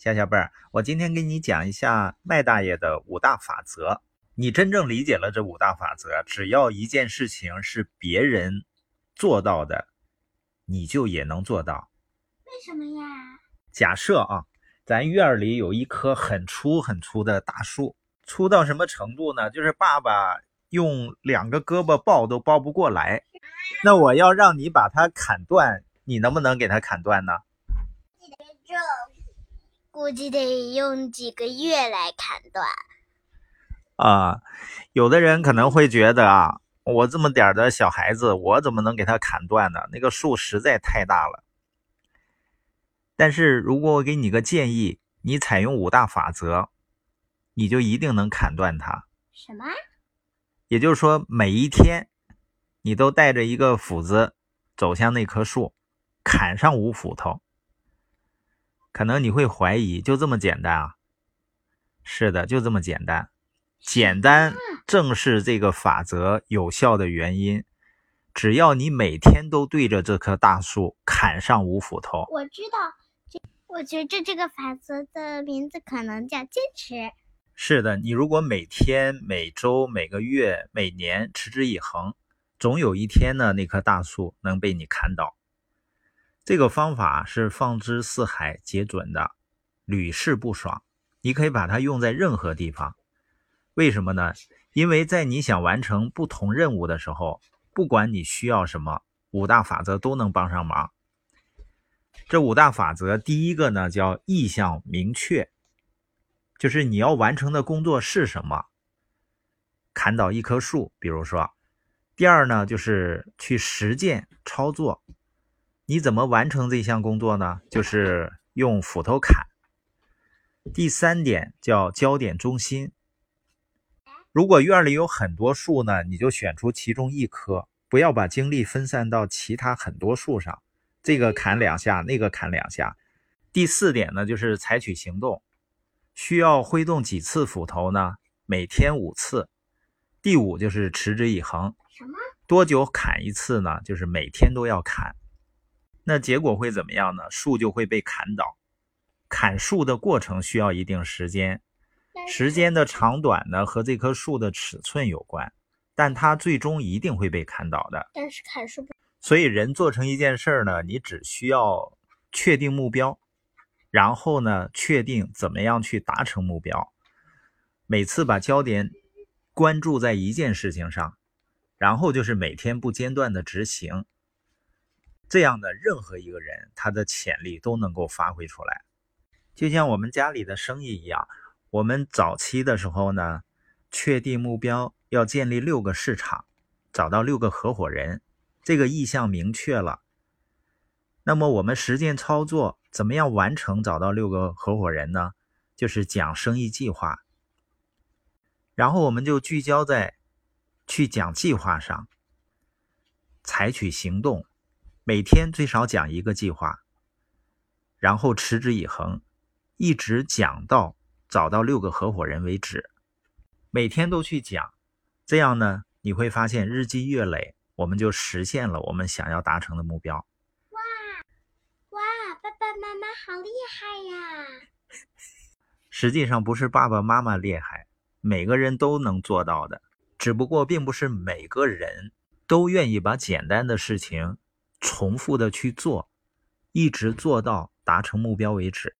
小小贝儿，我今天给你讲一下麦大爷的五大法则。你真正理解了这五大法则，只要一件事情是别人做到的，你就也能做到。为什么呀？假设啊，咱院里有一棵很粗很粗的大树，粗到什么程度呢？就是爸爸用两个胳膊抱都抱不过来。那我要让你把它砍断，你能不能给它砍断呢？这估计得用几个月来砍断。啊，有的人可能会觉得啊，我这么点的小孩子，我怎么能给他砍断呢？那个树实在太大了。但是如果我给你个建议，你采用五大法则，你就一定能砍断它。什么？也就是说，每一天你都带着一个斧子走向那棵树，砍上五斧头。可能你会怀疑，就这么简单啊？是的，就这么简单。简单正是这个法则有效的原因。只要你每天都对着这棵大树砍上五斧头，我知道。这我觉得这个法则的名字可能叫坚持。是的，你如果每天、每周、每个月、每年持之以恒，总有一天呢，那棵大树能被你砍倒。这个方法是放之四海皆准的，屡试不爽。你可以把它用在任何地方。为什么呢？因为在你想完成不同任务的时候，不管你需要什么，五大法则都能帮上忙。这五大法则，第一个呢叫意向明确，就是你要完成的工作是什么？砍倒一棵树，比如说。第二呢，就是去实践操作。你怎么完成这项工作呢？就是用斧头砍。第三点叫焦点中心。如果院里有很多树呢，你就选出其中一棵，不要把精力分散到其他很多树上。这个砍两下，那个砍两下。第四点呢，就是采取行动，需要挥动几次斧头呢？每天五次。第五就是持之以恒。什么？多久砍一次呢？就是每天都要砍。那结果会怎么样呢？树就会被砍倒。砍树的过程需要一定时间。时间的长短呢，和这棵树的尺寸有关，但它最终一定会被砍倒的。但是砍树不，所以人做成一件事儿呢，你只需要确定目标，然后呢，确定怎么样去达成目标。每次把焦点关注在一件事情上，然后就是每天不间断的执行。这样的任何一个人，他的潜力都能够发挥出来，就像我们家里的生意一样。我们早期的时候呢，确定目标要建立六个市场，找到六个合伙人，这个意向明确了。那么我们实践操作，怎么样完成找到六个合伙人呢？就是讲生意计划。然后我们就聚焦在去讲计划上，采取行动，每天最少讲一个计划，然后持之以恒，一直讲到。找到六个合伙人为止，每天都去讲，这样呢，你会发现日积月累，我们就实现了我们想要达成的目标。哇哇，爸爸妈妈好厉害呀！实际上不是爸爸妈妈厉害，每个人都能做到的，只不过并不是每个人都愿意把简单的事情重复的去做，一直做到达成目标为止。